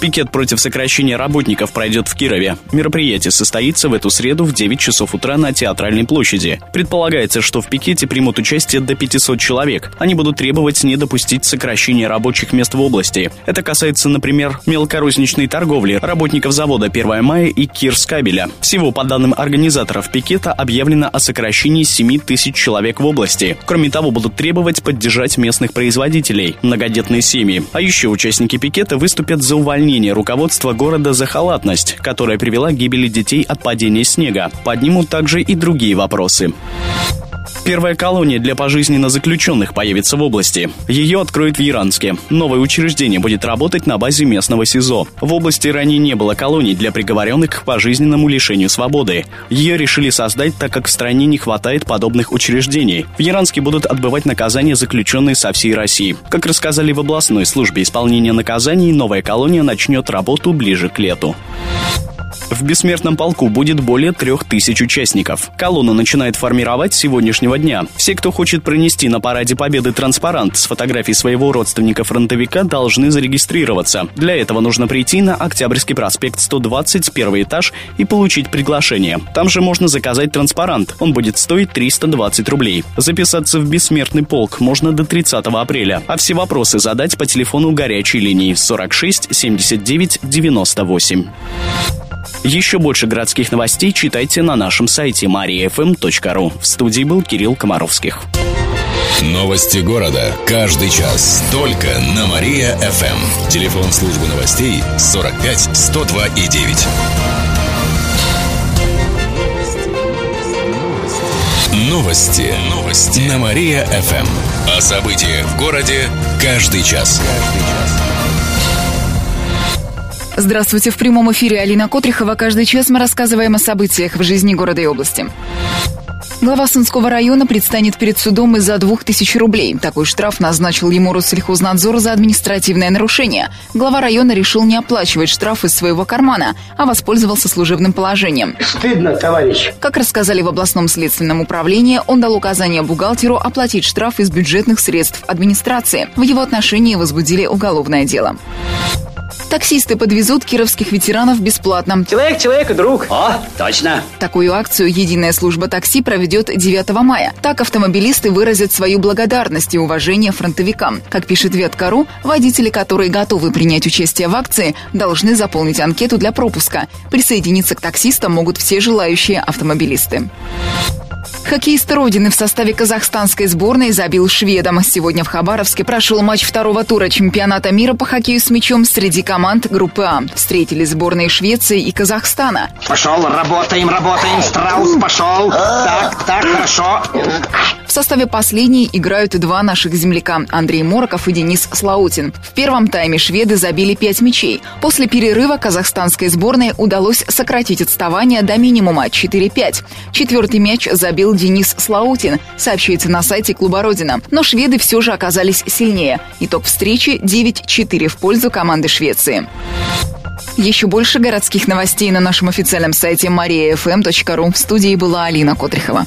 Пикет против сокращения работников пройдет в Кирове. Мероприятие состоится в эту среду в 9 часов утра на Театральной площади. Предполагается, что в пикете примут участие до 500 человек. Они будут требовать не допустить сокращения рабочих мест в области. Это касается, например, мелкорозничной торговли, работников завода 1 мая и Кирскабеля. Всего, по данным организаторов пикета, объявлено о сокращении 7 тысяч человек в области. Кроме того, будут требовать поддержать местных производителей, многодетные семьи. А еще участники пикета выступят за увольнение обвинение руководства города за халатность, которая привела к гибели детей от падения снега. Поднимут также и другие вопросы. Первая колония для пожизненно заключенных появится в области. Ее откроют в Яранске. Новое учреждение будет работать на базе местного СИЗО. В области ранее не было колоний для приговоренных к пожизненному лишению свободы. Ее решили создать, так как в стране не хватает подобных учреждений. В Яранске будут отбывать наказания заключенные со всей России. Как рассказали в областной службе исполнения наказаний, новая колония начнет работу ближе к лету. В бессмертном полку будет более трех тысяч участников. Колонну начинает формировать с сегодняшнего дня. Все, кто хочет пронести на параде Победы транспарант с фотографией своего родственника-фронтовика, должны зарегистрироваться. Для этого нужно прийти на Октябрьский проспект 120, первый этаж и получить приглашение. Там же можно заказать транспарант. Он будет стоить 320 рублей. Записаться в бессмертный полк можно до 30 апреля, а все вопросы задать по телефону горячей линии 46 79 98. Еще больше городских новостей читайте на нашем сайте mariafm.ru. В студии был Кирилл Комаровских. Новости города. Каждый час. Только на Мария-ФМ. Телефон службы новостей 45 102 и 9. Новости. Новости. На Мария-ФМ. О событиях в городе каждый час. Каждый час. Здравствуйте, в прямом эфире Алина Котрихова. Каждый час мы рассказываем о событиях в жизни города и области. Глава Сынского района предстанет перед судом из-за двух тысяч рублей. Такой штраф назначил ему Россельхознадзор за административное нарушение. Глава района решил не оплачивать штраф из своего кармана, а воспользовался служебным положением. Стыдно, товарищ. Как рассказали в областном следственном управлении, он дал указание бухгалтеру оплатить штраф из бюджетных средств администрации. В его отношении возбудили уголовное дело. Таксисты подвезут кировских ветеранов бесплатно. Человек человек и друг. О, точно. Такую акцию «Единая служба такси» проведет 9 мая. Так автомобилисты выразят свою благодарность и уважение фронтовикам. Как пишет Ветка.ру, водители, которые готовы принять участие в акции, должны заполнить анкету для пропуска. Присоединиться к таксистам могут все желающие автомобилисты. Хоккеист Родины в составе казахстанской сборной забил шведом. Сегодня в Хабаровске прошел матч второго тура чемпионата мира по хоккею с мячом среди команд группы А. Встретились сборные Швеции и Казахстана. Пошел, работаем, работаем, Страус пошел. Так, так, хорошо. В составе последней играют два наших земляка – Андрей Мороков и Денис Слаутин. В первом тайме шведы забили пять мячей. После перерыва казахстанской сборной удалось сократить отставание до минимума – 4-5. Четвертый мяч забил Денис Слаутин, сообщается на сайте клуба «Родина». Но шведы все же оказались сильнее. Итог встречи 9-4 в пользу команды Швеции. Еще больше городских новостей на нашем официальном сайте mariafm.ru. В студии была Алина Котрихова.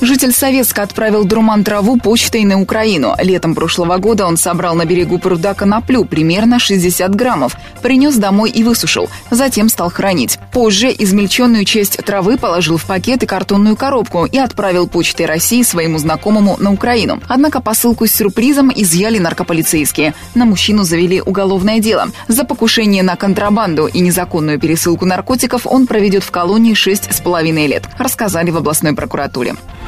Житель Советска отправил дурман траву почтой на Украину. Летом прошлого года он собрал на берегу пруда коноплю, примерно 60 граммов, принес домой и высушил. Затем стал хранить. Позже измельченную часть травы положил в пакет и картонную коробку и отправил почтой России своему знакомому на Украину. Однако посылку с сюрпризом изъяли наркополицейские. На мужчину завели уголовное дело. За покушение на контрабанду и незаконную пересылку наркотиков он проведет в колонии 6,5 лет, рассказали в областной прокуратуре.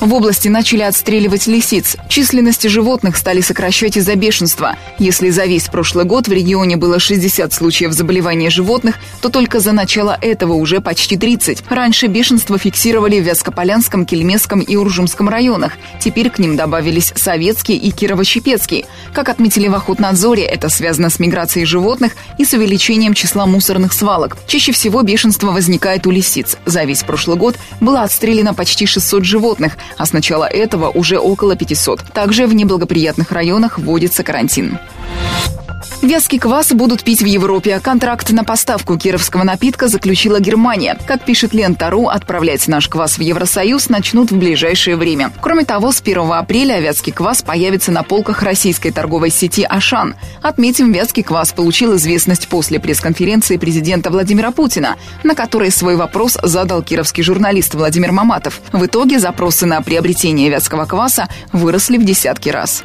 В области начали отстреливать лисиц. Численность животных стали сокращать из-за бешенства. Если за весь прошлый год в регионе было 60 случаев заболевания животных, то только за начало этого уже почти 30. Раньше бешенство фиксировали в Вязкополянском, Кельмесском и Уржумском районах. Теперь к ним добавились Советский и Кирово-Чепецкий. Как отметили в Охотнадзоре, это связано с миграцией животных и с увеличением числа мусорных свалок. Чаще всего бешенство возникает у лисиц. За весь прошлый год было отстреляно почти 600 животных, а с начала этого уже около 500. Также в неблагоприятных районах вводится карантин. Вязкий квас будут пить в Европе. Контракт на поставку кировского напитка заключила Германия. Как пишет Лента.ру, отправлять наш квас в Евросоюз начнут в ближайшее время. Кроме того, с 1 апреля вятский квас появится на полках российской торговой сети «Ашан». Отметим, вятский квас получил известность после пресс-конференции президента Владимира Путина, на которой свой вопрос задал кировский журналист Владимир Маматов. В итоге запросы на приобретение вятского кваса выросли в десятки раз.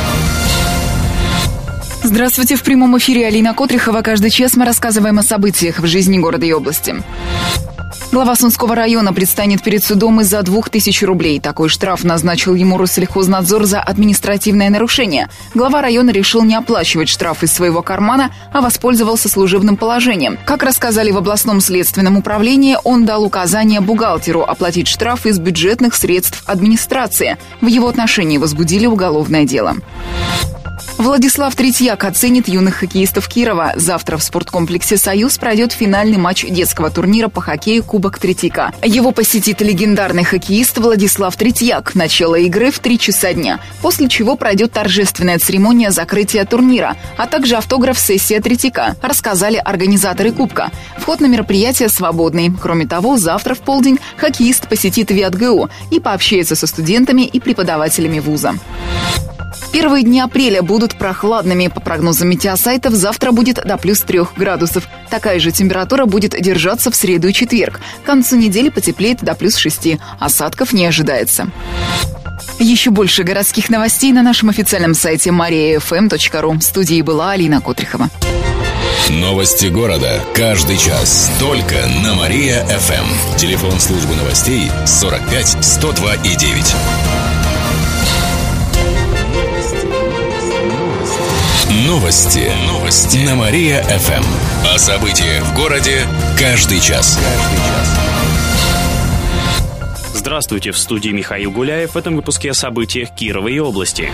Здравствуйте, в прямом эфире Алина Котрихова. Каждый час мы рассказываем о событиях в жизни города и области. Глава Сунского района предстанет перед судом из-за двух тысяч рублей. Такой штраф назначил ему Россельхознадзор за административное нарушение. Глава района решил не оплачивать штраф из своего кармана, а воспользовался служебным положением. Как рассказали в областном следственном управлении, он дал указание бухгалтеру оплатить штраф из бюджетных средств администрации. В его отношении возбудили уголовное дело. Владислав Третьяк оценит юных хоккеистов Кирова. Завтра в спорткомплексе «Союз» пройдет финальный матч детского турнира по хоккею Кубок Третьяка. Его посетит легендарный хоккеист Владислав Третьяк. Начало игры в 3 часа дня, после чего пройдет торжественная церемония закрытия турнира, а также автограф-сессия Третьяка, рассказали организаторы Кубка. Вход на мероприятие свободный. Кроме того, завтра в полдень хоккеист посетит ВИАТГУ и пообщается со студентами и преподавателями вуза. Первые дни апреля будут прохладными. По прогнозам метеосайтов, завтра будет до плюс 3 градусов. Такая же температура будет держаться в среду и четверг. К концу недели потеплеет до плюс 6. Осадков не ожидается. Еще больше городских новостей на нашем официальном сайте mariafm.ru. В студии была Алина Котрихова. Новости города. Каждый час. Только на Мария-ФМ. Телефон службы новостей 45 102 и 9. Новости. Новости. На Мария-ФМ. О событиях в городе каждый час. Каждый час. Здравствуйте, в студии Михаил Гуляев. В этом выпуске о событиях Кирова и области.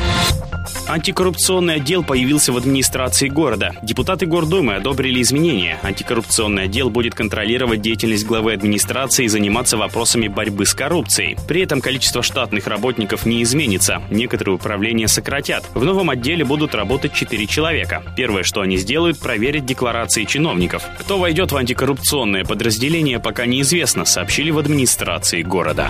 Антикоррупционный отдел появился в администрации города. Депутаты Гордумы одобрили изменения. Антикоррупционный отдел будет контролировать деятельность главы администрации и заниматься вопросами борьбы с коррупцией. При этом количество штатных работников не изменится. Некоторые управления сократят. В новом отделе будут работать 4 человека. Первое, что они сделают, проверить декларации чиновников. Кто войдет в антикоррупционное подразделение, пока неизвестно, сообщили в администрации города.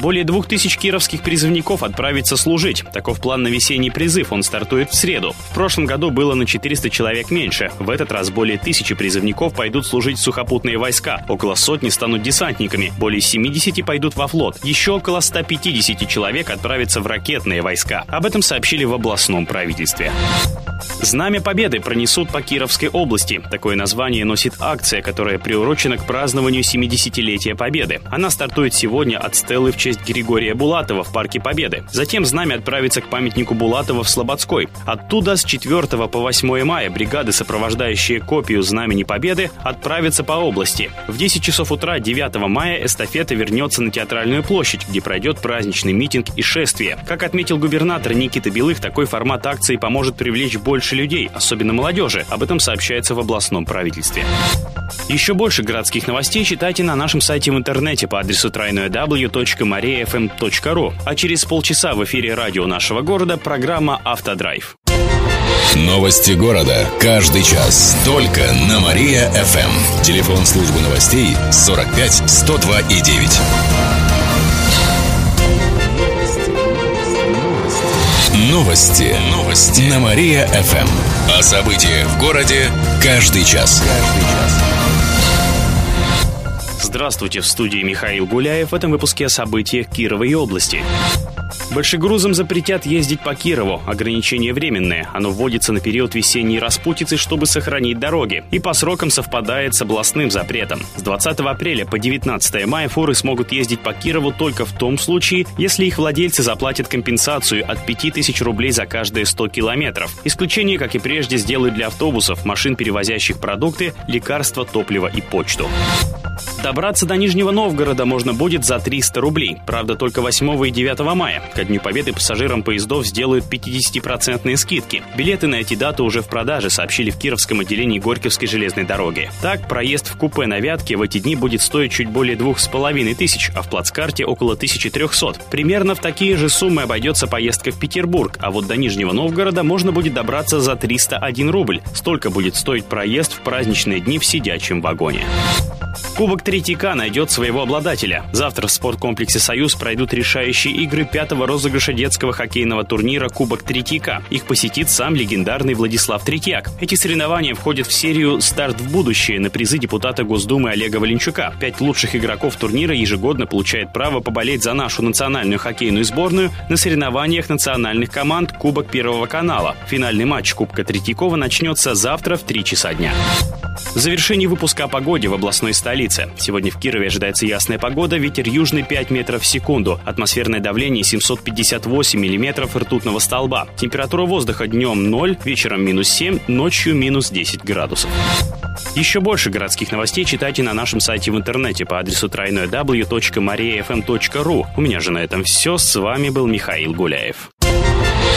Более двух тысяч кировских призывников отправится служить. Таков план на весенний призыв. Он стартует в среду. В прошлом году было на 400 человек меньше. В этот раз более тысячи призывников пойдут служить в сухопутные войска. Около сотни станут десантниками. Более 70 пойдут во флот. Еще около 150 человек отправятся в ракетные войска. Об этом сообщили в областном правительстве. Знамя Победы пронесут по Кировской области. Такое название носит акция, которая приурочена к празднованию 70-летия Победы. Она стартует сегодня от стелы в честь Григория Булатова в Парке Победы. Затем знамя отправится к памятнику Булатова в Слободской. Оттуда с 4 по 8 мая бригады, сопровождающие копию Знамени Победы, отправятся по области. В 10 часов утра 9 мая эстафета вернется на Театральную площадь, где пройдет праздничный митинг и шествие. Как отметил губернатор Никита Белых, такой формат акции поможет привлечь больше людей, особенно молодежи. Об этом сообщается в областном правительстве. Еще больше городских новостей читайте на нашем сайте в интернете по адресу www.mariafm.ru. А через полчаса в эфире радио нашего города программа «Автодрайв». Новости города. Каждый час. Только на Мария-ФМ. Телефон службы новостей 45 102 и 9. Новости. Новости. На Мария-ФМ. О событиях в городе каждый час. Каждый час. Здравствуйте, в студии Михаил Гуляев. В этом выпуске о событиях Кировой области. Большегрузам запретят ездить по Кирову. Ограничение временное. Оно вводится на период весенней распутицы, чтобы сохранить дороги. И по срокам совпадает с областным запретом. С 20 апреля по 19 мая фуры смогут ездить по Кирову только в том случае, если их владельцы заплатят компенсацию от 5000 рублей за каждые 100 километров. Исключение, как и прежде, сделают для автобусов, машин, перевозящих продукты, лекарства, топливо и почту. Добраться до Нижнего Новгорода можно будет за 300 рублей. Правда, только 8 и 9 мая. Ко Дню Победы пассажирам поездов сделают 50% скидки. Билеты на эти даты уже в продаже, сообщили в Кировском отделении Горьковской железной дороги. Так, проезд в купе на Вятке в эти дни будет стоить чуть более 2,5 тысяч, а в плацкарте около 1300. Примерно в такие же суммы обойдется поездка в Петербург, а вот до Нижнего Новгорода можно будет добраться за 301 рубль. Столько будет стоить проезд в праздничные дни в сидячем вагоне. Кубок Третьяка найдет своего обладателя. Завтра в спорткомплексе «Союз» пройдут решающие игры пятого розыгрыша детского хоккейного турнира «Кубок Третьяка». Их посетит сам легендарный Владислав Третьяк. Эти соревнования входят в серию «Старт в будущее» на призы депутата Госдумы Олега Валенчука. Пять лучших игроков турнира ежегодно получают право поболеть за нашу национальную хоккейную сборную на соревнованиях национальных команд Кубок Первого канала. Финальный матч Кубка Третьякова начнется завтра в 3 часа дня. В завершении выпуска о погоде в областной столице. Сегодня в Кирове ожидается ясная погода, ветер южный 5 метров в секунду, атмосферное давление 758 миллиметров ртутного столба. Температура воздуха днем 0, вечером минус 7, ночью минус 10 градусов. Еще больше городских новостей читайте на нашем сайте в интернете по адресу www.mariafm.ru. У меня же на этом все. С вами был Михаил Гуляев.